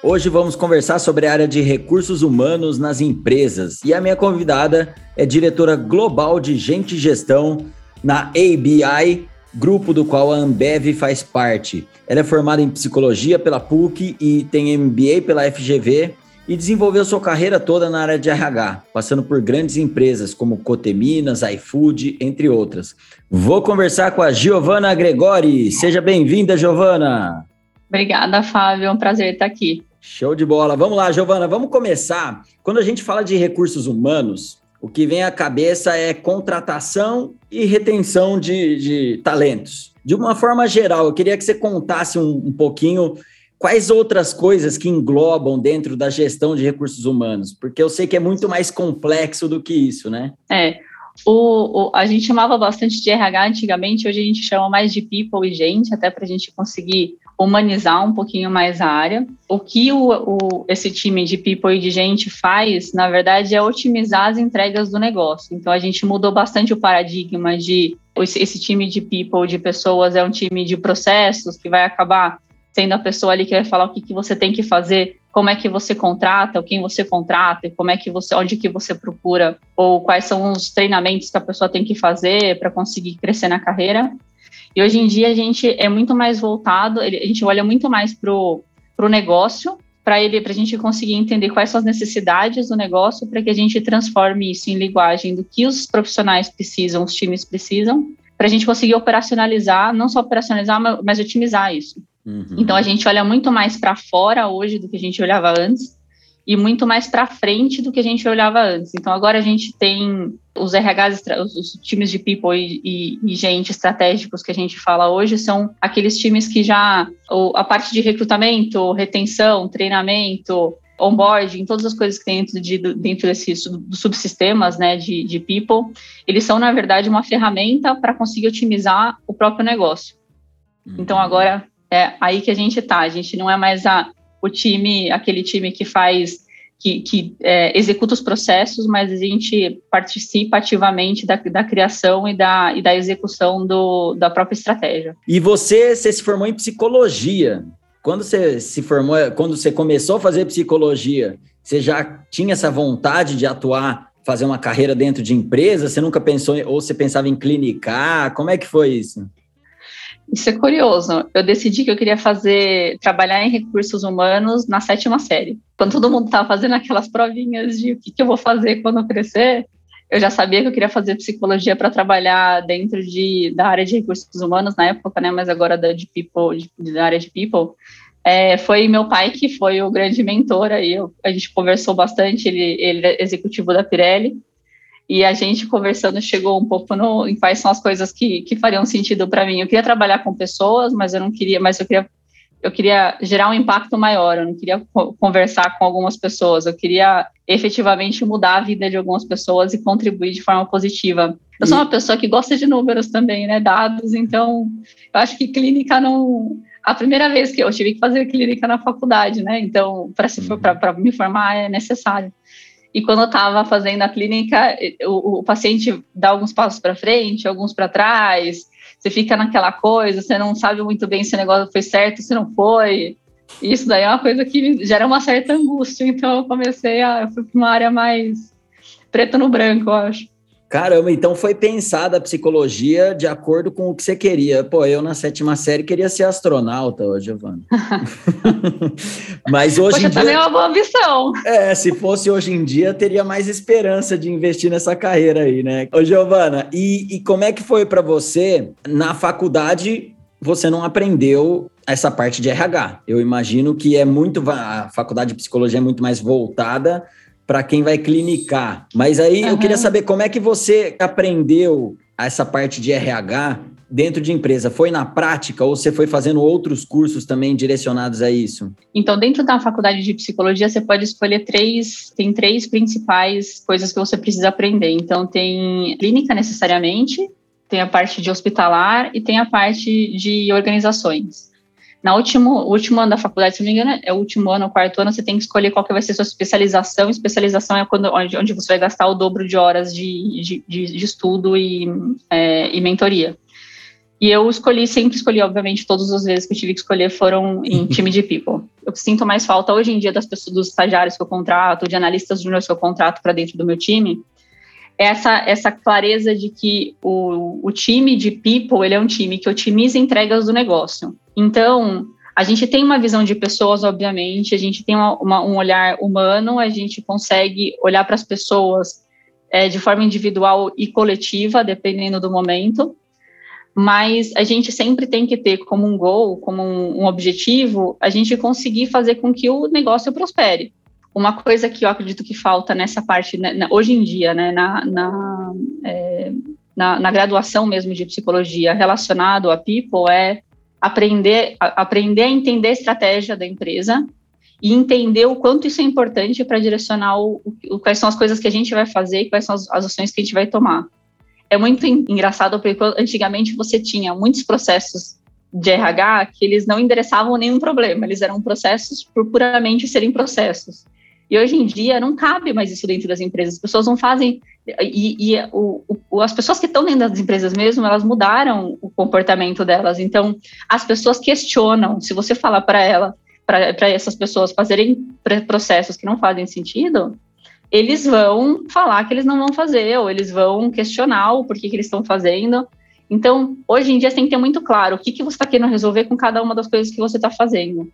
Hoje vamos conversar sobre a área de recursos humanos nas empresas e a minha convidada é diretora global de gente e gestão na ABI, grupo do qual a Ambev faz parte. Ela é formada em psicologia pela PUC e tem MBA pela FGV e desenvolveu sua carreira toda na área de RH, passando por grandes empresas como Coteminas, iFood, entre outras. Vou conversar com a Giovana Gregori. Seja bem-vinda, Giovana. Obrigada, Fábio. É um prazer estar aqui. Show de bola. Vamos lá, Giovana, vamos começar. Quando a gente fala de recursos humanos, o que vem à cabeça é contratação e retenção de, de talentos. De uma forma geral, eu queria que você contasse um, um pouquinho quais outras coisas que englobam dentro da gestão de recursos humanos, porque eu sei que é muito mais complexo do que isso, né? É. O, o, a gente chamava bastante de RH antigamente, hoje a gente chama mais de people e gente, até para a gente conseguir humanizar um pouquinho mais a área. O que o, o, esse time de people e de gente faz, na verdade, é otimizar as entregas do negócio. Então, a gente mudou bastante o paradigma de esse, time de people, de pessoas, é um time de processos que vai acabar sendo a pessoa ali que vai falar o que, que você tem que fazer, como é que você contrata, quem você contrata, como é que você, onde que você procura, ou quais são os treinamentos que a pessoa tem que fazer para conseguir crescer na carreira. E hoje em dia a gente é muito mais voltado, a gente olha muito mais para o negócio, para ele, para a gente conseguir entender quais são as necessidades do negócio, para que a gente transforme isso em linguagem do que os profissionais precisam, os times precisam, para a gente conseguir operacionalizar, não só operacionalizar, mas otimizar isso. Uhum. Então a gente olha muito mais para fora hoje do que a gente olhava antes e muito mais para frente do que a gente olhava antes. Então agora a gente tem os RHs, os, times de people e, e, e, gente estratégicos que a gente fala hoje são aqueles times que já a parte de recrutamento, retenção, treinamento, onboarding, todas as coisas que tem dentro, de, dentro desses subsistemas né, de, de people, eles são, na verdade, uma ferramenta para conseguir otimizar o próprio negócio. Uhum. Então, agora, é aí que a gente está. A gente não é mais a, o time, aquele time que faz, que, que é, executa os processos, mas a gente participa ativamente da, da criação e da, e da execução do, da própria estratégia. E você, você se formou em psicologia. Quando você se formou, quando você começou a fazer psicologia, você já tinha essa vontade de atuar, fazer uma carreira dentro de empresa? Você nunca pensou, ou você pensava em clinicar? Como é que foi isso? Isso é curioso. Eu decidi que eu queria fazer, trabalhar em recursos humanos na sétima série. Quando todo mundo estava fazendo aquelas provinhas de o que, que eu vou fazer quando eu crescer, eu já sabia que eu queria fazer psicologia para trabalhar dentro de, da área de recursos humanos na época, né? Mas agora da de people, de, da área de people. É, foi meu pai que foi o grande mentor aí. Eu, a gente conversou bastante. Ele, ele é executivo da Pirelli e a gente conversando chegou um pouco no, em quais são as coisas que, que fariam sentido para mim. Eu queria trabalhar com pessoas, mas eu não queria, mas eu queria eu queria gerar um impacto maior, eu não queria conversar com algumas pessoas, eu queria efetivamente mudar a vida de algumas pessoas e contribuir de forma positiva. Eu sou uma pessoa que gosta de números também, né, dados, então eu acho que clínica não a primeira vez que eu tive que fazer clínica na faculdade, né? Então, para uhum. me formar é necessário. E quando eu estava fazendo a clínica, o, o paciente dá alguns passos para frente, alguns para trás, você fica naquela coisa, você não sabe muito bem se o negócio foi certo, se não foi. Isso daí é uma coisa que gera uma certa angústia. Então eu comecei a. Eu fui para uma área mais preto no branco, eu acho. Caramba, então foi pensada a psicologia de acordo com o que você queria. Pô, eu na sétima série queria ser astronauta, ô Giovana. Mas hoje Poxa, em dia. também é uma boa ambição. É, se fosse hoje em dia, teria mais esperança de investir nessa carreira aí, né? Ô, Giovana, e, e como é que foi para você na faculdade? Você não aprendeu essa parte de RH. Eu imagino que é muito. A faculdade de psicologia é muito mais voltada para quem vai clinicar. Mas aí uhum. eu queria saber como é que você aprendeu essa parte de RH dentro de empresa foi na prática ou você foi fazendo outros cursos também direcionados a isso? Então, dentro da faculdade de psicologia, você pode escolher três, tem três principais coisas que você precisa aprender. Então, tem clínica necessariamente, tem a parte de hospitalar e tem a parte de organizações. Na último, último ano da faculdade, se não me engano, é o último ano, o quarto ano, você tem que escolher qual que vai ser a sua especialização. Especialização é quando, onde, onde você vai gastar o dobro de horas de, de, de, de estudo e, é, e mentoria. E eu escolhi, sempre escolhi, obviamente, todas as vezes que eu tive que escolher foram em time de people. Eu sinto mais falta hoje em dia das pessoas, dos estagiários que eu contrato, de analistas júnior que eu contrato para dentro do meu time, essa, essa clareza de que o, o time de people, ele é um time que otimiza entregas do negócio. Então, a gente tem uma visão de pessoas, obviamente, a gente tem uma, uma, um olhar humano, a gente consegue olhar para as pessoas é, de forma individual e coletiva, dependendo do momento, mas a gente sempre tem que ter como um goal, como um, um objetivo, a gente conseguir fazer com que o negócio prospere. Uma coisa que eu acredito que falta nessa parte, né, hoje em dia, né, na, na, é, na, na, graduação mesmo de psicologia relacionado a people, é aprender, a, aprender a entender a estratégia da empresa e entender o quanto isso é importante para direcionar o, o, quais são as coisas que a gente vai fazer e quais são as, as ações que a gente vai tomar. É muito engraçado porque antigamente você tinha muitos processos de RH que eles não endereçavam nenhum problema, eles eram processos por puramente serem processos. E hoje em dia não cabe mais isso dentro das empresas. As pessoas não fazem. E, e o, o, as pessoas que estão dentro das empresas mesmo, elas mudaram o comportamento delas. Então, as pessoas questionam. Se você falar para ela, para essas pessoas fazerem processos que não fazem sentido, eles vão falar que eles não vão fazer, ou eles vão questionar o porquê que eles estão fazendo. Então, hoje em dia, você tem que ter muito claro o que, que você está querendo resolver com cada uma das coisas que você está fazendo.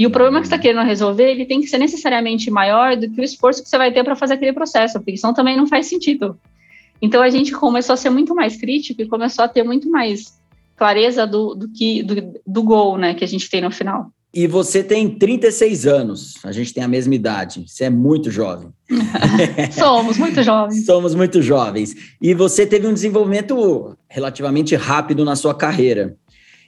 E o problema que você está querendo resolver, ele tem que ser necessariamente maior do que o esforço que você vai ter para fazer aquele processo, porque senão também não faz sentido. Então a gente começou a ser muito mais crítico e começou a ter muito mais clareza do, do que do, do gol, né, que a gente tem no final. E você tem 36 anos, a gente tem a mesma idade, você é muito jovem. Somos muito jovens. Somos muito jovens. E você teve um desenvolvimento relativamente rápido na sua carreira.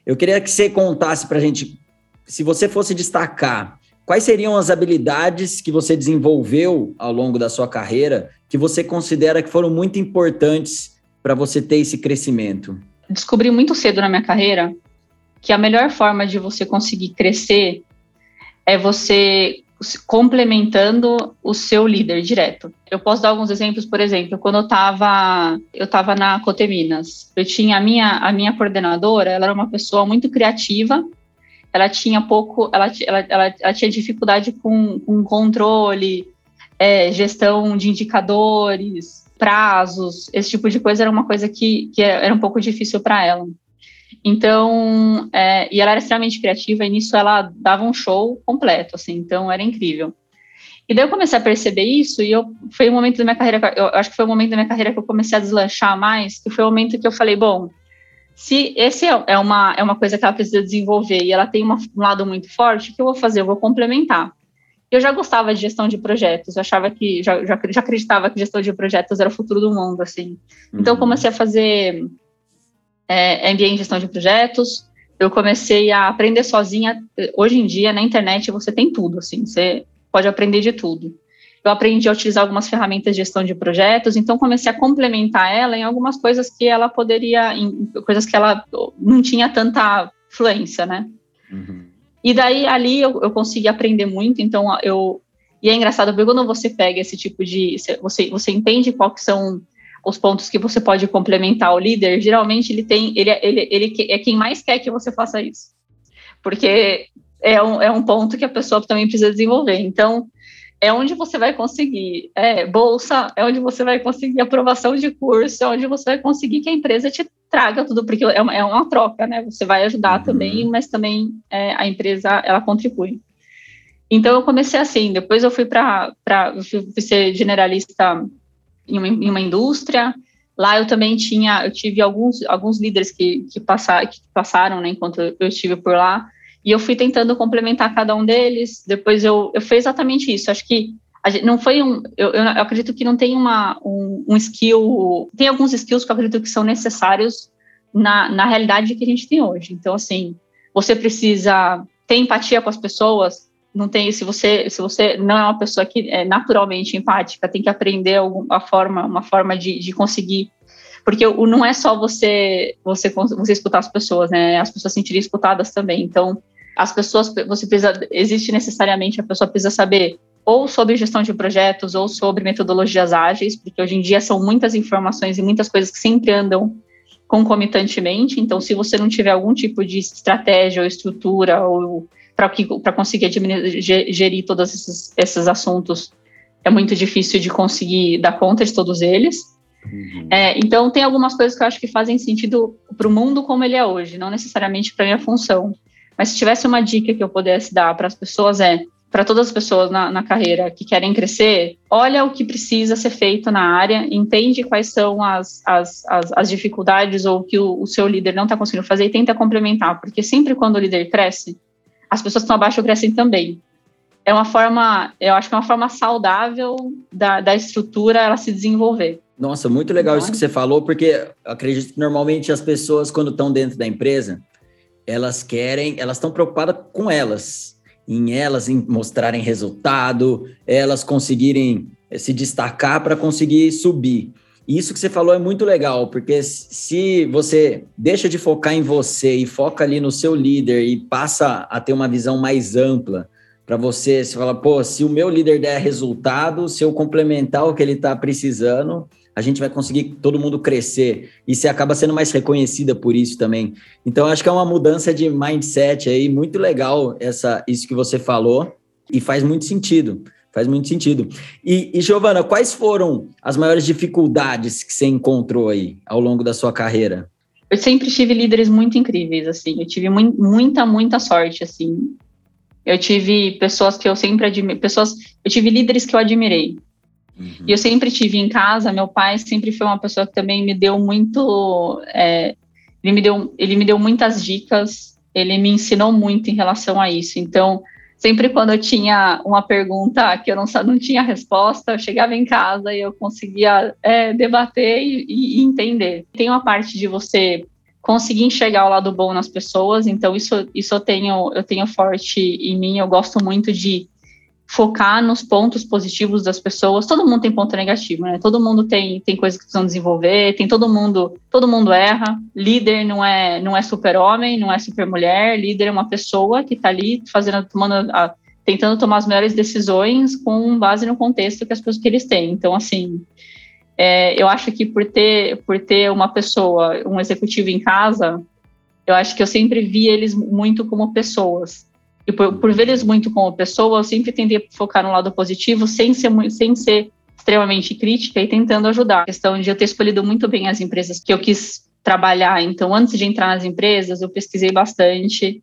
Eu queria que você contasse para a gente se você fosse destacar, quais seriam as habilidades que você desenvolveu ao longo da sua carreira que você considera que foram muito importantes para você ter esse crescimento? Descobri muito cedo na minha carreira que a melhor forma de você conseguir crescer é você complementando o seu líder direto. Eu posso dar alguns exemplos, por exemplo, quando eu estava eu tava na Coteminas, eu tinha a minha a minha coordenadora, ela era uma pessoa muito criativa ela tinha pouco, ela, ela, ela, ela tinha dificuldade com, com controle, é, gestão de indicadores, prazos, esse tipo de coisa era uma coisa que, que era um pouco difícil para ela. Então, é, e ela era extremamente criativa, e nisso ela dava um show completo, assim, então era incrível. E daí eu comecei a perceber isso, e eu, foi um momento da minha carreira, eu acho que foi o um momento da minha carreira que eu comecei a deslanchar mais, que foi o um momento que eu falei, bom, se esse é, é uma, é uma coisa que ela precisa desenvolver e ela tem uma, um lado muito forte, o que eu vou fazer? Eu vou complementar. Eu já gostava de gestão de projetos, eu achava que, já, já, já acreditava que gestão de projetos era o futuro do mundo, assim. Então, uhum. comecei a fazer é, MBA em gestão de projetos, eu comecei a aprender sozinha. Hoje em dia, na internet, você tem tudo, assim, você pode aprender de tudo eu aprendi a utilizar algumas ferramentas de gestão de projetos, então comecei a complementar ela em algumas coisas que ela poderia, em coisas que ela não tinha tanta fluência, né? Uhum. E daí ali eu, eu consegui aprender muito, então eu e é engraçado porque quando você pega esse tipo de você você entende quais são os pontos que você pode complementar o líder, geralmente ele tem ele, ele, ele é quem mais quer que você faça isso, porque é um, é um ponto que a pessoa também precisa desenvolver. Então é onde você vai conseguir é, bolsa, é onde você vai conseguir aprovação de curso, é onde você vai conseguir que a empresa te traga tudo, porque é uma, é uma troca, né? Você vai ajudar uhum. também, mas também é, a empresa ela contribui. Então eu comecei assim, depois eu fui para ser generalista em uma, em uma, indústria. Lá eu também tinha, eu tive alguns alguns líderes que que, passar, que passaram, né, enquanto eu estive por lá. E eu fui tentando complementar cada um deles. Depois eu, eu fiz exatamente isso. Acho que gente, não foi um. Eu, eu, acredito que não tem uma, um, um, skill. Tem alguns skills que eu acredito que são necessários na, na realidade que a gente tem hoje. Então, assim, você precisa ter empatia com as pessoas, não tem, se você, se você não é uma pessoa que é naturalmente empática, tem que aprender alguma forma, uma forma de, de conseguir porque o não é só você você você escutar as pessoas, né? As pessoas se sentirem escutadas também. Então, as pessoas você precisa existe necessariamente a pessoa precisa saber ou sobre gestão de projetos ou sobre metodologias ágeis, porque hoje em dia são muitas informações e muitas coisas que sempre andam concomitantemente. Então, se você não tiver algum tipo de estratégia ou estrutura ou para conseguir gerir todos esses, esses assuntos, é muito difícil de conseguir dar conta de todos eles. Uhum. É, então, tem algumas coisas que eu acho que fazem sentido para o mundo como ele é hoje, não necessariamente para minha função. Mas se tivesse uma dica que eu pudesse dar para as pessoas é para todas as pessoas na, na, carreira que querem crescer, olha o que precisa ser feito na área, entende quais são as, as, as, as dificuldades ou o que o, o seu líder não está conseguindo fazer e tenta complementar, porque sempre quando o líder cresce, as pessoas que estão abaixo crescem também. É uma forma, eu acho que é uma forma saudável da, da estrutura ela se desenvolver. Nossa, muito legal isso que você falou, porque acredito que normalmente as pessoas, quando estão dentro da empresa, elas querem, elas estão preocupadas com elas em elas em mostrarem resultado, elas conseguirem eh, se destacar para conseguir subir. Isso que você falou é muito legal, porque se você deixa de focar em você e foca ali no seu líder e passa a ter uma visão mais ampla para você, você fala, pô, se o meu líder der resultado, se eu complementar o que ele está precisando, a gente vai conseguir todo mundo crescer e você acaba sendo mais reconhecida por isso também. Então, acho que é uma mudança de mindset aí muito legal essa isso que você falou e faz muito sentido. Faz muito sentido. E, e Giovana, quais foram as maiores dificuldades que você encontrou aí ao longo da sua carreira? Eu sempre tive líderes muito incríveis, assim. Eu tive mu muita, muita sorte, assim. Eu tive pessoas que eu sempre admirei, pessoas, eu tive líderes que eu admirei. Uhum. E eu sempre tive em casa, meu pai sempre foi uma pessoa que também me deu muito. É, ele, me deu, ele me deu muitas dicas, ele me ensinou muito em relação a isso. Então, sempre quando eu tinha uma pergunta que eu não, não tinha resposta, eu chegava em casa e eu conseguia é, debater e, e, entender. Tem uma parte de você conseguir enxergar o lado bom nas pessoas, então isso, isso eu tenho eu tenho forte em mim, eu gosto muito de focar nos pontos positivos das pessoas. Todo mundo tem ponto negativo, né? Todo mundo tem, tem coisas que precisam desenvolver, tem todo mundo, todo mundo erra. Líder não é não é super-homem, não é super-mulher, líder é uma pessoa que está ali fazendo tomando a, tentando tomar as melhores decisões com base no contexto que as pessoas que eles têm. Então, assim, é, eu acho que por ter por ter uma pessoa, um executivo em casa, eu acho que eu sempre vi eles muito como pessoas e por, por ver eles muito como pessoa, eu sempre tentei focar no lado positivo, sem ser, sem ser extremamente crítica e tentando ajudar. A questão de eu ter escolhido muito bem as empresas que eu quis trabalhar. Então, antes de entrar nas empresas, eu pesquisei bastante.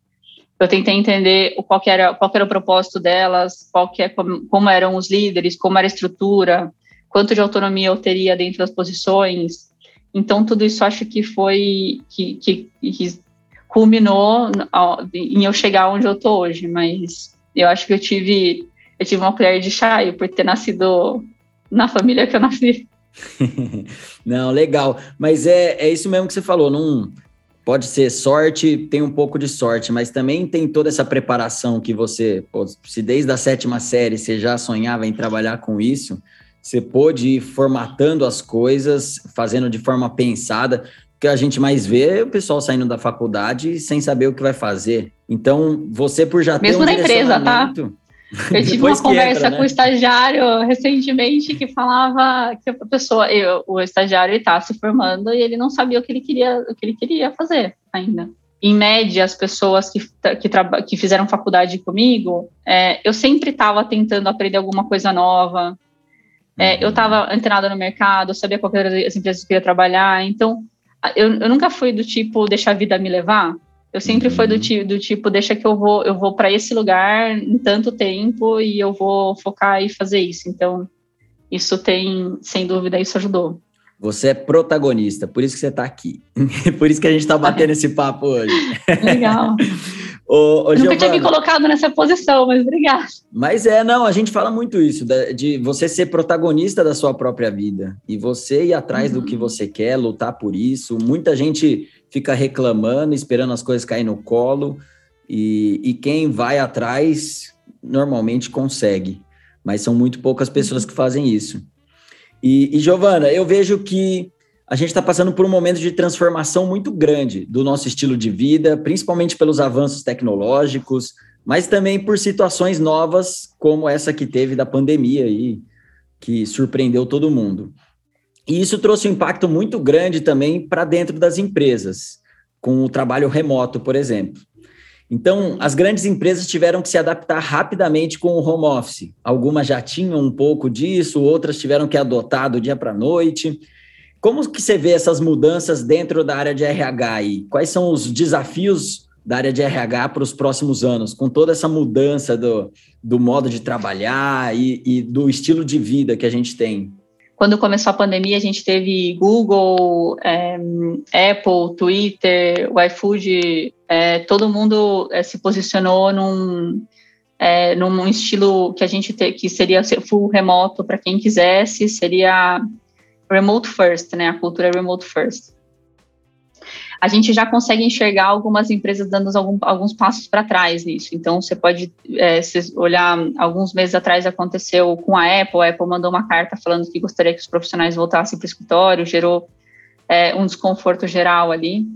Eu tentei entender qual era, qual era o propósito delas, qual que é, como, como eram os líderes, como era a estrutura, quanto de autonomia eu teria dentro das posições. Então, tudo isso acho que foi que, que, que culminou em eu chegar onde eu tô hoje, mas eu acho que eu tive eu tive uma colher de chá por ter nascido na família que eu nasci. não, legal. Mas é, é isso mesmo que você falou. Não pode ser sorte, tem um pouco de sorte, mas também tem toda essa preparação que você, pô, se desde a sétima série você já sonhava em trabalhar com isso, você pôde ir formatando as coisas, fazendo de forma pensada que a gente mais vê é o pessoal saindo da faculdade sem saber o que vai fazer. Então, você por já Mesmo ter um na empresa, tá? Eu tive uma conversa entra, né? com o estagiário recentemente que falava que a pessoa, eu, o estagiário está se formando e ele não sabia o que ele queria, o que ele queria fazer ainda. Em média, as pessoas que, que, que fizeram faculdade comigo, é, eu sempre estava tentando aprender alguma coisa nova. É, eu estava uhum. antenada no mercado, eu sabia qual era as empresas que eu queria trabalhar. Então, eu, eu nunca fui do tipo deixar a vida me levar. Eu sempre uhum. fui do, uhum. do tipo deixa que eu vou eu vou para esse lugar em tanto tempo e eu vou focar e fazer isso. Então isso tem sem dúvida isso ajudou. Você é protagonista, por isso que você está aqui. por isso que a gente está batendo esse papo hoje. Legal. Ô, ô, Nunca tinha me colocado nessa posição, mas obrigada. Mas é, não, a gente fala muito isso, de você ser protagonista da sua própria vida e você ir atrás uhum. do que você quer, lutar por isso. Muita gente fica reclamando, esperando as coisas caírem no colo, e, e quem vai atrás normalmente consegue, mas são muito poucas pessoas que fazem isso. E, e Giovana, eu vejo que a gente está passando por um momento de transformação muito grande do nosso estilo de vida, principalmente pelos avanços tecnológicos, mas também por situações novas, como essa que teve da pandemia aí, que surpreendeu todo mundo. E isso trouxe um impacto muito grande também para dentro das empresas, com o trabalho remoto, por exemplo. Então, as grandes empresas tiveram que se adaptar rapidamente com o home office. Algumas já tinham um pouco disso, outras tiveram que adotar do dia para a noite. Como que você vê essas mudanças dentro da área de RH e quais são os desafios da área de RH para os próximos anos, com toda essa mudança do, do modo de trabalhar e, e do estilo de vida que a gente tem? quando começou a pandemia, a gente teve Google, é, Apple, Twitter, o iFood, é, todo mundo é, se posicionou num, num estilo que a gente te, que seria full remoto para quem quisesse, seria remote first, né? A cultura remote first a gente já consegue enxergar algumas empresas dando algum, alguns passos para trás nisso. Então, você pode é, olhar, alguns meses atrás aconteceu com a Apple, a Apple mandou uma carta falando que gostaria que os profissionais voltassem para o escritório, gerou é, um desconforto geral ali.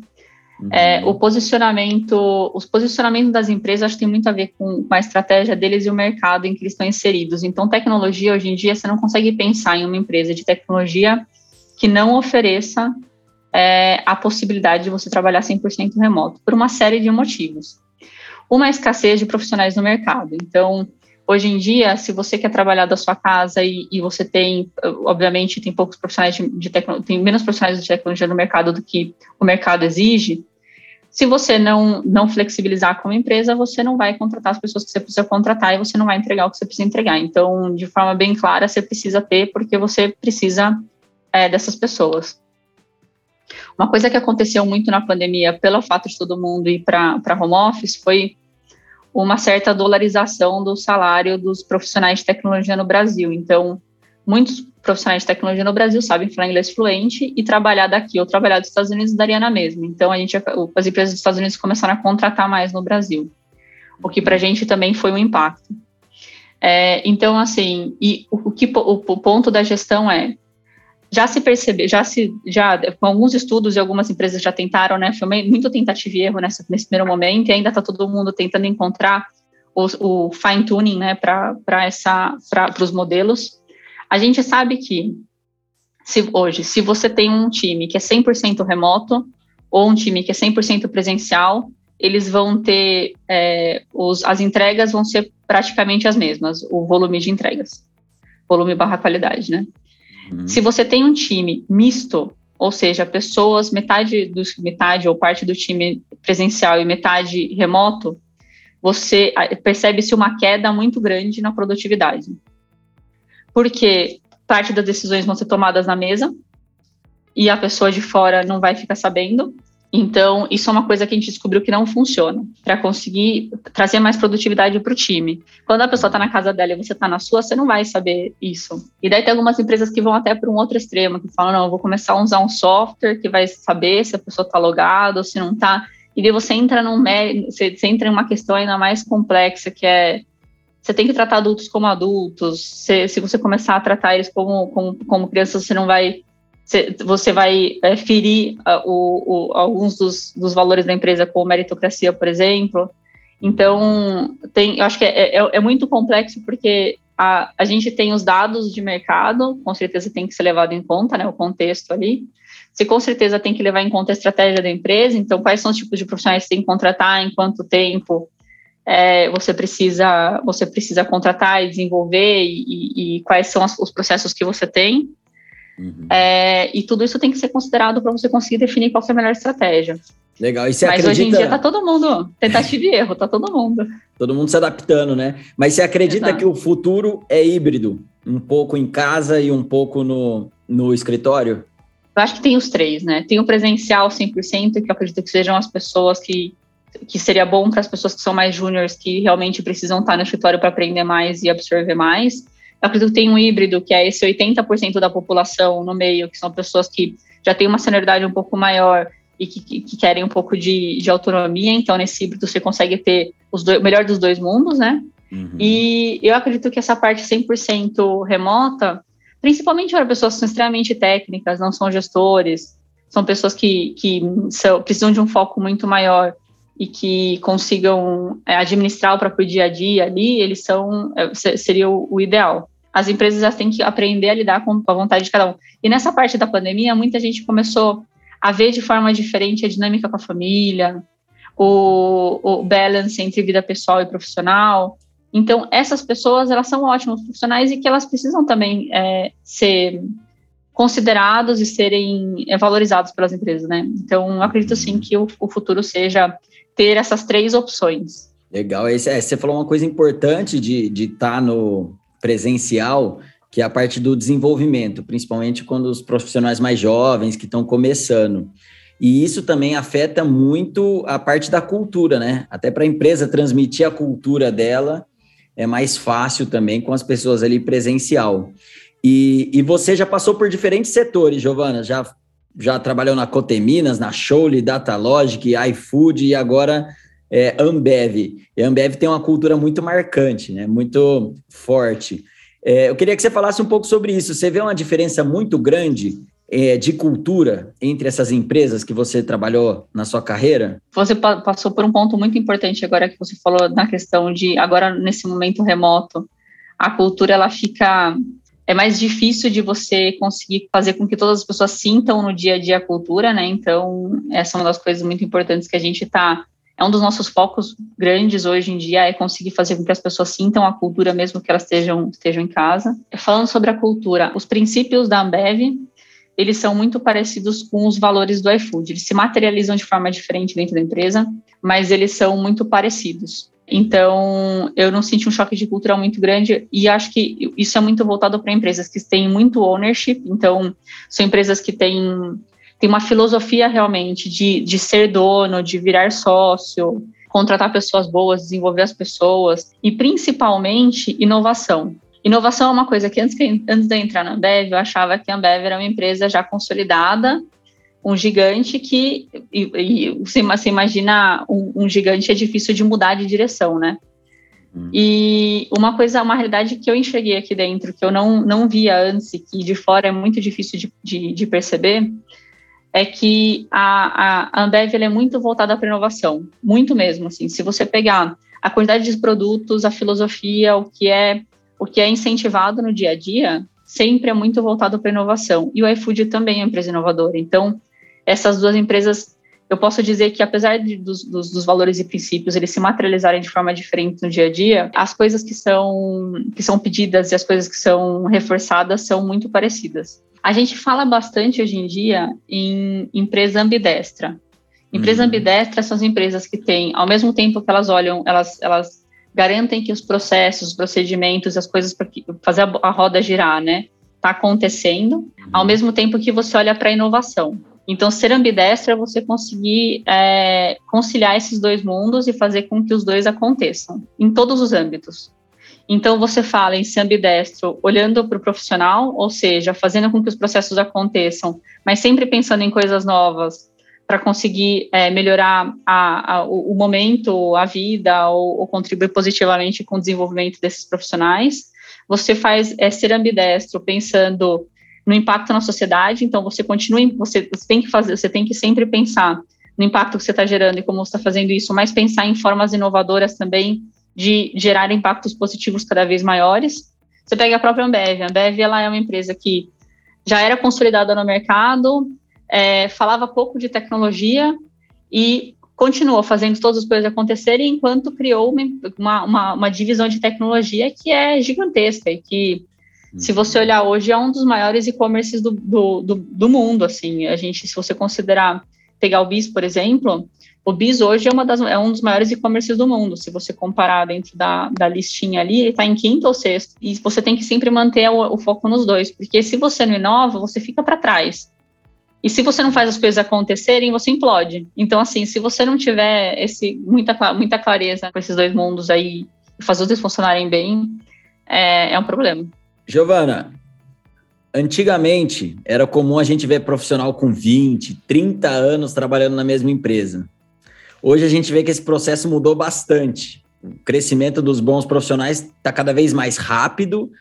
Uhum. É, o posicionamento, os posicionamentos das empresas acho que tem muito a ver com, com a estratégia deles e o mercado em que eles estão inseridos. Então, tecnologia, hoje em dia, você não consegue pensar em uma empresa de tecnologia que não ofereça é, a possibilidade de você trabalhar 100% remoto, por uma série de motivos. Uma escassez de profissionais no mercado. Então, hoje em dia, se você quer trabalhar da sua casa e, e você tem, obviamente, tem poucos profissionais de, de tecnologia, tem menos profissionais de tecnologia no mercado do que o mercado exige, se você não, não flexibilizar como empresa, você não vai contratar as pessoas que você precisa contratar e você não vai entregar o que você precisa entregar. Então, de forma bem clara, você precisa ter, porque você precisa é, dessas pessoas. Uma coisa que aconteceu muito na pandemia, pelo fato de todo mundo ir para home office, foi uma certa dolarização do salário dos profissionais de tecnologia no Brasil. Então, muitos profissionais de tecnologia no Brasil sabem falar inglês fluente e trabalhar daqui ou trabalhar dos Estados Unidos daria na mesma. Então, a gente, as empresas dos Estados Unidos começaram a contratar mais no Brasil, o que para a gente também foi um impacto. É, então, assim, e o, o que o, o ponto da gestão é já se percebeu, já se, já, com alguns estudos e algumas empresas já tentaram, né, foi muito tentativa e erro nessa, nesse primeiro momento, e ainda está todo mundo tentando encontrar o, o fine tuning, né, para essa, para os modelos. A gente sabe que, se, hoje, se você tem um time que é 100% remoto, ou um time que é 100% presencial, eles vão ter, é, os, as entregas vão ser praticamente as mesmas, o volume de entregas, volume barra qualidade, né? Uhum. Se você tem um time misto, ou seja, pessoas, metade, do, metade ou parte do time presencial e metade remoto, você percebe-se uma queda muito grande na produtividade. Porque parte das decisões vão ser tomadas na mesa e a pessoa de fora não vai ficar sabendo, então, isso é uma coisa que a gente descobriu que não funciona para conseguir trazer mais produtividade para o time. Quando a pessoa está na casa dela e você está na sua, você não vai saber isso. E daí tem algumas empresas que vão até para um outro extremo, que falam: não, eu vou começar a usar um software que vai saber se a pessoa está logada ou se não está. E daí você entra num você, você entra em uma questão ainda mais complexa, que é você tem que tratar adultos como adultos. Se, se você começar a tratar eles como, como, como crianças, você não vai você vai é, ferir o, o, alguns dos, dos, valores da empresa, como meritocracia, por exemplo. Então, tem, eu acho que é, é, é, muito complexo, porque a, a gente tem os dados de mercado, com certeza tem que ser levado em conta, né, o contexto ali. Você com certeza tem que levar em conta a estratégia da empresa, então, quais são os tipos de profissionais que tem que contratar, em quanto tempo é, você precisa você precisa contratar e desenvolver, e, e, quais são os processos que você tem. Uhum. É, e tudo isso tem que ser considerado para você conseguir definir qual é a melhor estratégia. Legal. E você Mas acredita... hoje em dia tá todo mundo, tentativa e erro, tá todo mundo. Todo mundo se adaptando, né? Mas você acredita Exato. que o futuro é híbrido? Um pouco em casa e um pouco no, no escritório? Eu acho que tem os três, né? Tem o presencial 100%, que eu acredito que sejam as pessoas que, que seria bom para as pessoas que são mais júniores, que realmente precisam estar no escritório para aprender mais e absorver mais. Eu acredito que tem um híbrido, que é esse 80% da população no meio, que são pessoas que já têm uma senioridade um pouco maior e e que, que querem um pouco de, de, autonomia. Então, nesse híbrido, você consegue ter os o melhor dos dois mundos, né? Uhum. E eu acredito que essa parte 100% remota, principalmente para pessoas que são extremamente técnicas, não são gestores, são pessoas que, que são, precisam de um foco muito maior e que consigam é, administrar o próprio dia a dia ali, eles são, é, seria o, ideal as empresas já têm que aprender a lidar com a vontade de cada um. E nessa parte da pandemia, muita gente começou a ver de forma diferente a dinâmica com a família, o, o balance entre vida pessoal e profissional. Então, essas pessoas, elas são ótimos profissionais e que elas precisam também é, ser considerados e serem é, valorizados pelas empresas, né? Então, acredito sim que o, o futuro seja ter essas três opções. Legal, é, você falou uma coisa importante de estar tá no, presencial, que é a parte do desenvolvimento, principalmente quando os profissionais mais jovens que estão começando. E isso também afeta muito a parte da cultura, né? Até para a empresa transmitir a cultura dela é mais fácil também com as pessoas ali presencial. E, e você já passou por diferentes setores, Giovana, já, já trabalhou na Coteminas, na Showly, Datalogic, iFood e agora é, Ambev. E a Ambev tem uma cultura muito marcante, né? muito forte. É, eu queria que você falasse um pouco sobre isso. Você vê uma diferença muito grande é, de cultura entre essas empresas que você trabalhou na sua carreira? Você passou por um ponto muito importante agora que você falou na questão de agora nesse momento remoto, a cultura ela fica é mais difícil de você conseguir fazer com que todas as pessoas sintam no dia a dia a cultura, né? Então, essa é uma das coisas muito importantes que a gente está é um dos nossos focos grandes hoje em dia é conseguir fazer com que as pessoas sintam a cultura mesmo que elas estejam, estejam em casa. Falando sobre a cultura, os princípios da Ambev, eles são muito parecidos com os valores do iFood. Eles se materializam de forma diferente dentro da empresa, mas eles são muito parecidos. Então, eu não senti um choque de cultura muito grande e acho que isso é muito voltado para empresas que têm muito ownership. Então, são empresas que têm tem uma filosofia realmente de, de ser dono, de virar sócio, contratar pessoas boas, desenvolver as pessoas e principalmente inovação. Inovação é uma coisa que antes, que, antes de entrar na Ambev, eu achava que a Ambev era uma empresa já consolidada, um gigante que, e, e você, você, imagina, um, um, gigante é difícil de mudar de direção, né? Hum. E uma coisa, uma realidade que eu enxerguei aqui dentro, que eu não, não via antes e que de fora é muito difícil de, de, de perceber, é que a, a Ambev é muito voltada para inovação, muito mesmo. Assim, se você pegar a quantidade de produtos, a filosofia, o que é o que é incentivado no dia a dia, sempre é muito voltado para inovação. E o iFood também é uma empresa inovadora. Então, essas duas empresas, eu posso dizer que apesar de, dos, dos, dos, valores e princípios eles se materializarem de forma diferente no dia a dia, as coisas que são que são pedidas e as coisas que são reforçadas são muito parecidas. A gente fala bastante hoje em dia em empresa ambidestra. Empresa uhum. ambidestra são as empresas que têm, ao mesmo tempo que elas olham, elas, elas garantem que os processos, os procedimentos, as coisas para fazer a, a, roda girar, né, está acontecendo, uhum. ao mesmo tempo que você olha para a inovação. Então, ser ambidestra é você conseguir é, conciliar esses dois mundos e fazer com que os dois aconteçam, em todos os âmbitos. Então, você fala em ser ambidestro olhando para o profissional, ou seja, fazendo com que os processos aconteçam, mas sempre pensando em coisas novas para conseguir é, melhorar a, a, o, momento, a vida, ou, ou, contribuir positivamente com o desenvolvimento desses profissionais. Você faz é, ser ambidestro pensando no impacto na sociedade, então você continua, você, tem que fazer, você tem que sempre pensar no impacto que você está gerando e como você está fazendo isso, mas pensar em formas inovadoras também de gerar impactos positivos cada vez maiores. Você pega a própria Ambev. A Ambev ela é uma empresa que já era consolidada no mercado, é, falava pouco de tecnologia e continuou fazendo todas as coisas acontecerem enquanto criou uma, uma, uma divisão de tecnologia que é gigantesca e que, se você olhar hoje, é um dos maiores e-commerces do, do, do, do mundo. Assim, a gente, se você considerar pegar o BIS, por exemplo, o Bis hoje é, uma das, é um dos maiores e-commerces do mundo. Se você comparar dentro da, da listinha ali, ele está em quinto ou sexto. E você tem que sempre manter o, o foco nos dois, porque se você não inova, você fica para trás. E se você não faz as coisas acontecerem, você implode. Então, assim, se você não tiver esse, muita, muita clareza com esses dois mundos aí, fazer os dois funcionarem bem, é, é um problema. Giovana, Antigamente, era comum a gente ver profissional com 20, 30 anos trabalhando na mesma empresa. Hoje a gente vê que esse processo mudou bastante. O crescimento dos bons profissionais está cada vez mais rápido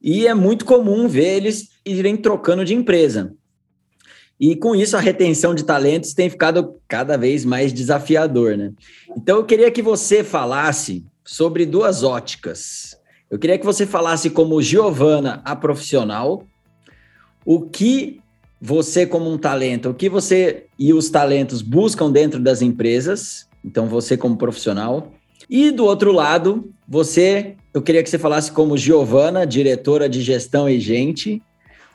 e é muito comum ver eles irem trocando de empresa. E com isso, a retenção de talentos tem ficado cada vez mais desafiador, né? Então, eu queria que você falasse sobre duas óticas. Eu queria que você falasse como Giovana, a profissional, o que você, como um talento, o que você e os talentos buscam dentro das empresas, então você como profissional. E do outro lado, você, eu queria que você falasse como Giovana, diretora de gestão e gente,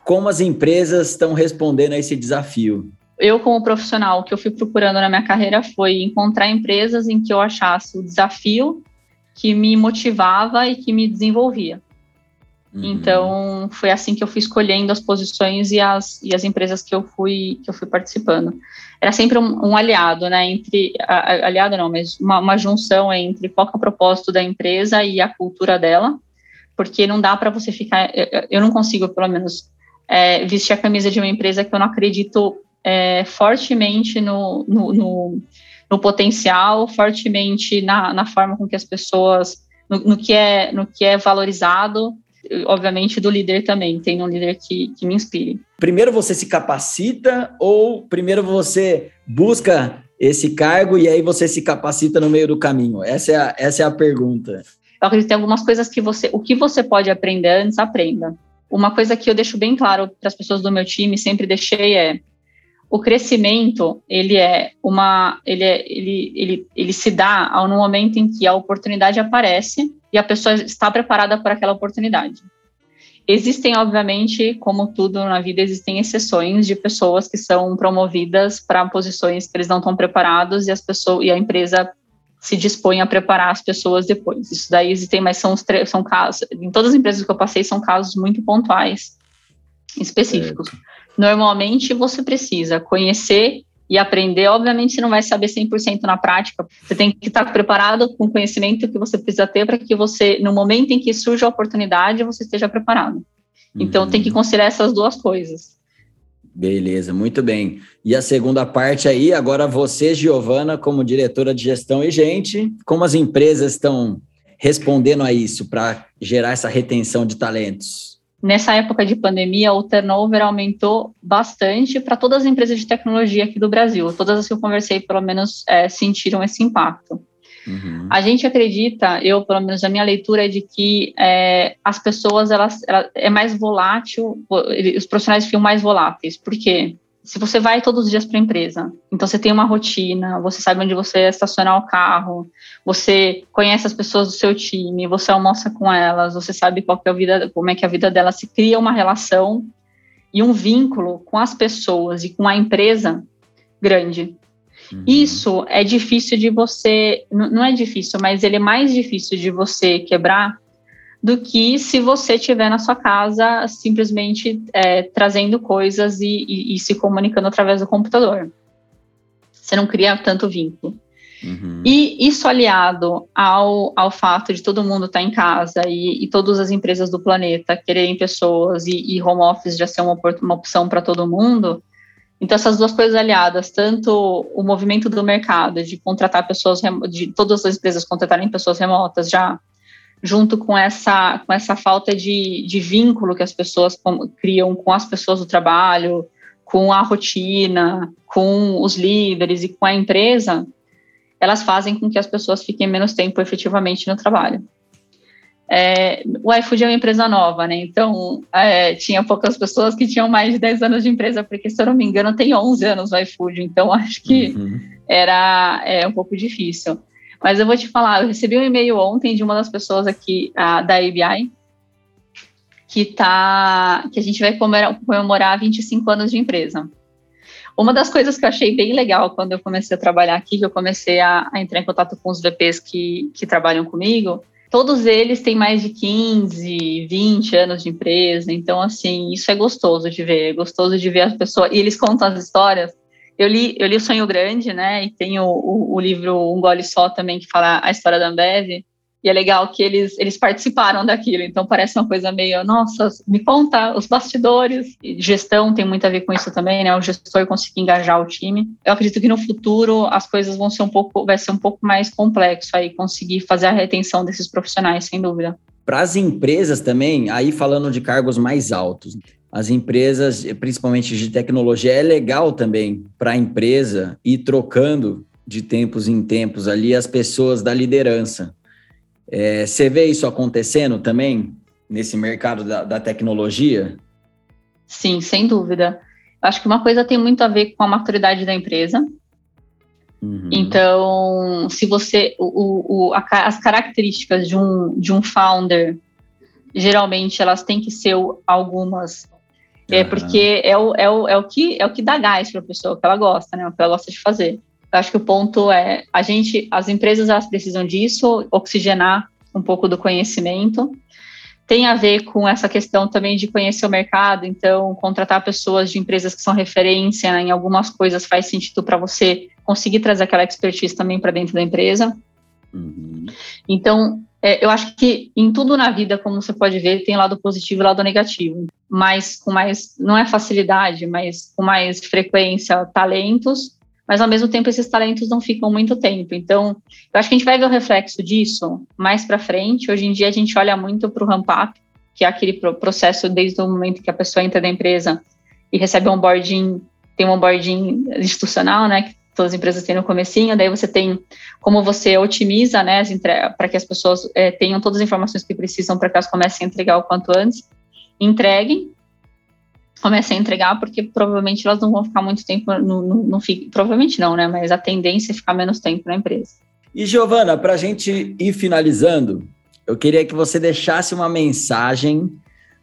como as empresas estão respondendo a esse desafio. Eu, como profissional, o que eu fui procurando na minha carreira foi encontrar empresas em que eu achasse o desafio que me motivava e que me desenvolvia. Uhum. Então, foi assim que eu fui escolhendo as posições e as, e as empresas que eu fui, que eu fui participando. Era sempre um, um aliado, né, entre, a, aliado não, mas uma, uma junção entre qual é o propósito da empresa e a cultura dela, porque não dá para você ficar, eu, eu, não consigo, pelo menos, é, vestir a camisa de uma empresa que eu não acredito é, fortemente no, no, no, no, potencial, fortemente na, na forma com que as pessoas, no, no, que é, no que é valorizado, obviamente, do líder também, tem um líder que, que me inspire. Primeiro você se capacita ou primeiro você busca esse cargo e aí você se capacita no meio do caminho? Essa é a, essa é a pergunta. Eu acredito que tem algumas coisas que você, o que você pode aprender antes, aprenda. Uma coisa que eu deixo bem claro para as pessoas do meu time, sempre deixei é o crescimento ele é uma ele, é, ele, ele, ele se dá no momento em que a oportunidade aparece e a pessoa está preparada para aquela oportunidade. Existem, obviamente, como tudo na vida, existem exceções de pessoas que são promovidas para posições que eles não estão preparados e as pessoas e a empresa se dispõe a preparar as pessoas depois. Isso daí existem, mas são, são casos, em todas as empresas que eu passei, são casos muito pontuais, específicos. Normalmente, você precisa conhecer e aprender. Obviamente, você não vai saber 100% na prática. Você tem que estar preparado com o conhecimento que você precisa ter para que você, no momento em que surge a oportunidade, você esteja preparado. Então, uhum. tem que uhum. considerar essas duas coisas. Beleza, muito bem. E a segunda parte aí, agora você, Giovana, como diretora de gestão e gente, como as empresas estão respondendo a isso para gerar essa retenção de talentos? Nessa época de pandemia, o turnover aumentou bastante para todas as empresas de tecnologia aqui do Brasil. Todas as que eu conversei, pelo menos, é, sentiram esse impacto. Uhum. A gente acredita, eu, pelo menos, a minha leitura é de que é, as pessoas, elas, elas, é mais volátil, os profissionais ficam mais voláteis. Por quê? Se você vai todos os dias para a empresa, então você tem uma rotina, você sabe onde você estacionar o carro, você conhece as pessoas do seu time, você almoça com elas, você sabe qual é a vida, como é que a vida delas se cria uma relação e um vínculo com as pessoas e com a empresa grande. Uhum. Isso é difícil de você, não é difícil, mas ele é mais difícil de você quebrar do que se você estiver na sua casa simplesmente é, trazendo coisas e, e, e, se comunicando através do computador. Você não cria tanto vínculo. Uhum. E isso aliado ao, ao fato de todo mundo estar tá em casa e, e todas as empresas do planeta quererem pessoas e, e home office já ser uma, uma opção para todo mundo, então, essas duas coisas aliadas, tanto o movimento do mercado de contratar pessoas, de todas as empresas contratarem pessoas remotas já junto com essa, com essa falta de, de vínculo que as pessoas criam com as pessoas do trabalho, com a rotina, com os líderes e com a empresa, elas fazem com que as pessoas fiquem menos tempo efetivamente no trabalho. É, o iFood é uma empresa nova, né? Então, é, tinha poucas pessoas que tinham mais de 10 anos de empresa, porque, se eu não me engano, tem 11 anos o iFood, então acho que uhum. era é, um pouco difícil. Mas eu vou te falar, eu recebi um e-mail ontem de uma das pessoas aqui a, da ABI, que tá, que a gente vai comemorar, comemorar 25 anos de empresa. Uma das coisas que eu achei bem legal quando eu comecei a trabalhar aqui, que eu comecei a, a entrar em contato com os VPs que, que trabalham comigo, todos eles têm mais de 15, 20 anos de empresa, então, assim, isso é gostoso de ver, é gostoso de ver as pessoas, e eles contam as histórias eu li, eu li O Sonho Grande, né? E tem o, o, o, livro Um Gole Só também, que fala a história da Ambev. E é legal que eles, eles participaram daquilo, então parece uma coisa meio, nossa, me conta os bastidores. E gestão tem muito a ver com isso também, né? O gestor conseguir engajar o time. Eu acredito que no futuro as coisas vão ser um pouco, vai ser um pouco mais complexo aí conseguir fazer a retenção desses profissionais, sem dúvida. Para as empresas também, aí falando de cargos mais altos, as empresas, principalmente de tecnologia, é legal também para a empresa ir trocando de tempos em tempos ali as pessoas da liderança. É, você vê isso acontecendo também nesse mercado da, da tecnologia? Sim, sem dúvida. Acho que uma coisa tem muito a ver com a maturidade da empresa. Uhum. Então, se você. O, o, a, as características de um, de um founder, geralmente elas têm que ser algumas. É porque é o, é, o, é, o que, é o que dá gás para a pessoa, o que ela gosta, né? O que ela gosta de fazer. Eu acho que o ponto é a gente, as empresas elas precisam disso, oxigenar um pouco do conhecimento. Tem a ver com essa questão também de conhecer o mercado, então contratar pessoas de empresas que são referência né, em algumas coisas faz sentido para você conseguir trazer aquela expertise também para dentro da empresa. Uhum. Então, é, eu acho que em tudo na vida, como você pode ver, tem lado positivo e lado negativo, mas com mais, não é facilidade, mas com mais frequência, talentos mas ao mesmo tempo esses talentos não ficam muito tempo. Então, eu acho que a gente vai ver o reflexo disso mais para frente. Hoje em dia a gente olha muito para o ramp-up, que é aquele processo desde o momento que a pessoa entra na empresa e recebe um onboarding, tem um onboarding institucional, né, todas as empresas têm no comecinho, daí você tem como você otimiza, né, para que as pessoas é, tenham todas as informações que precisam para que elas comecem a entregar o quanto antes, entreguem, comecem a entregar, porque provavelmente elas não vão ficar muito tempo, no, no, provavelmente não, né? Mas a tendência é ficar menos tempo na empresa. E Giovana, para a gente ir finalizando, eu queria que você deixasse uma mensagem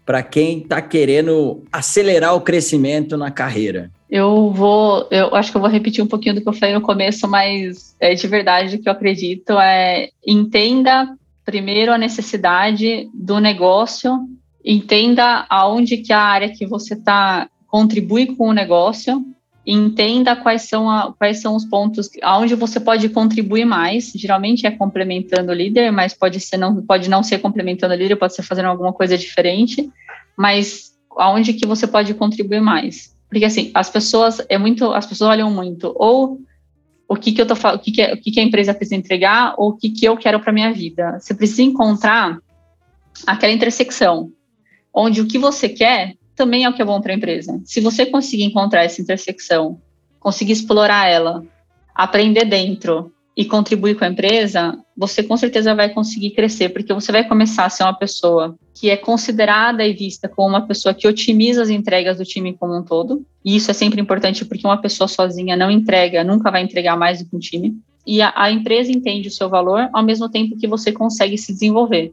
para quem está querendo acelerar o crescimento na carreira. Eu vou, eu acho que eu vou repetir um pouquinho do que eu falei no começo, mas é de verdade o que eu acredito é entenda primeiro a necessidade do negócio entenda aonde que a área que você está contribui com o negócio, entenda quais são, a, quais são os pontos aonde você pode contribuir mais. Geralmente é complementando o líder, mas pode ser não pode não ser complementando o líder, pode ser fazendo alguma coisa diferente, mas aonde que você pode contribuir mais? Porque assim, as pessoas é muito, as pessoas olham muito ou o que que eu tô o que que, o que, que a empresa precisa entregar ou o que que eu quero para minha vida. Você precisa encontrar aquela intersecção onde o que você quer também é o que é bom para a empresa. Se você conseguir encontrar essa intersecção, conseguir explorar ela, aprender dentro e contribuir com a empresa, você com certeza vai conseguir crescer, porque você vai começar a ser uma pessoa que é considerada e vista como uma pessoa que otimiza as entregas do time como um todo. E isso é sempre importante porque uma pessoa sozinha não entrega, nunca vai entregar mais do que um time. E a, a empresa entende o seu valor ao mesmo tempo que você consegue se desenvolver.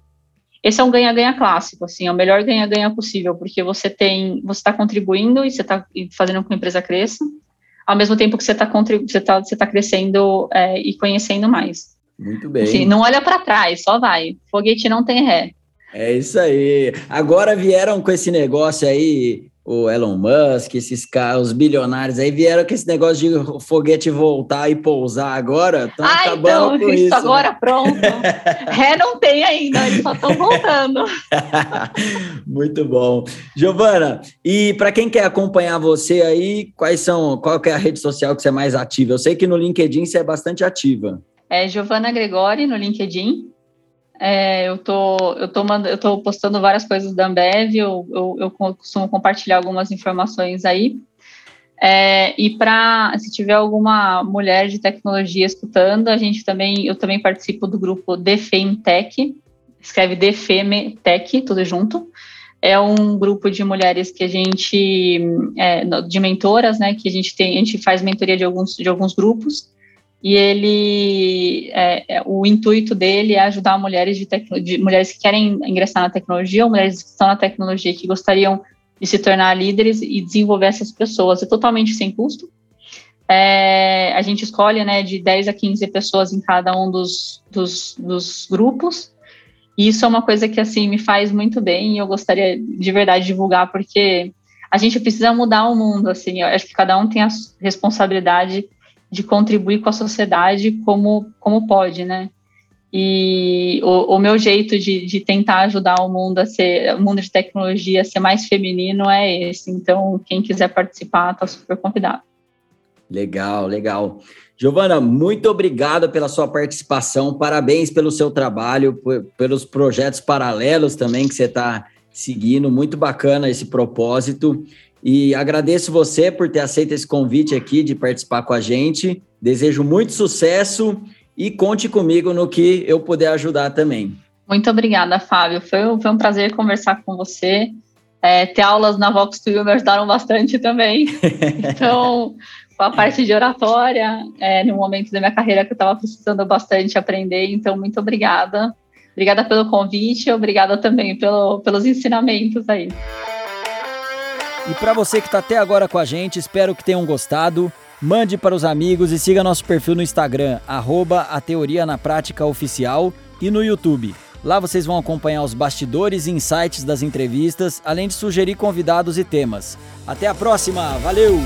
Esse é um ganha-ganha clássico, assim, é o melhor ganha-ganha possível, porque você tem, você está contribuindo e você está fazendo com que a empresa cresça, ao mesmo tempo que você está você tá, você tá crescendo é, e conhecendo mais. Muito bem. Assim, não olha para trás, só vai. Foguete não tem ré. É isso aí. Agora vieram com esse negócio aí o Elon Musk, esses caras, os bilionários aí vieram com esse negócio de foguete voltar e pousar agora, estão ah, acabando então, com isso. agora né? pronto. Ré não tem ainda, eles só estão voltando. Muito bom. Giovana, e para quem quer acompanhar você aí, quais são, qual é a rede social que você é mais ativa? Eu sei que no LinkedIn você é bastante ativa. É Giovana Gregori no LinkedIn. É, eu tô, eu tô, mand... eu tô postando várias coisas da Ambev, eu, eu, eu costumo compartilhar algumas informações aí. É, e para se tiver alguma mulher de tecnologia escutando, a gente também, eu também participo do grupo Defemtech, escreve Defemetech, tudo junto. É um grupo de mulheres que a gente, é, de mentoras, né, que a gente tem, a gente faz mentoria de alguns, de alguns grupos e ele é, é, o intuito dele é ajudar mulheres de, de, mulheres que querem ingressar na tecnologia ou mulheres que estão na tecnologia que gostariam de se tornar líderes e desenvolver essas pessoas. É totalmente sem custo. É, a gente escolhe né, de 10 a 15 pessoas em cada um dos, dos, dos grupos. E isso é uma coisa que assim me faz muito bem e eu gostaria de verdade divulgar porque a gente precisa mudar o mundo assim. Eu acho que cada um tem a responsabilidade de contribuir com a sociedade como, como pode, né? E o, o meu jeito de, de, tentar ajudar o mundo a ser, o mundo de tecnologia a ser mais feminino é esse. Então, quem quiser participar, está super convidado. Legal, legal. Giovana, muito obrigado pela sua participação, parabéns pelo seu trabalho, pelos projetos paralelos também que você está seguindo, muito bacana esse propósito. E agradeço você por ter aceito esse convite aqui de participar com a gente. Desejo muito sucesso e conte comigo no que eu puder ajudar também. Muito obrigada, Fábio. Foi, foi um prazer conversar com você. É, ter aulas na Vox Studio me ajudaram bastante também. Então, com a parte de oratória, é, no momento da minha carreira que eu estava precisando bastante aprender. Então, muito obrigada. Obrigada pelo convite, obrigada também pelo, pelos ensinamentos aí. E para você que está até agora com a gente, espero que tenham gostado. Mande para os amigos e siga nosso perfil no Instagram, arroba a Teoria na Prática Oficial e no YouTube. Lá vocês vão acompanhar os bastidores e insights das entrevistas, além de sugerir convidados e temas. Até a próxima, valeu!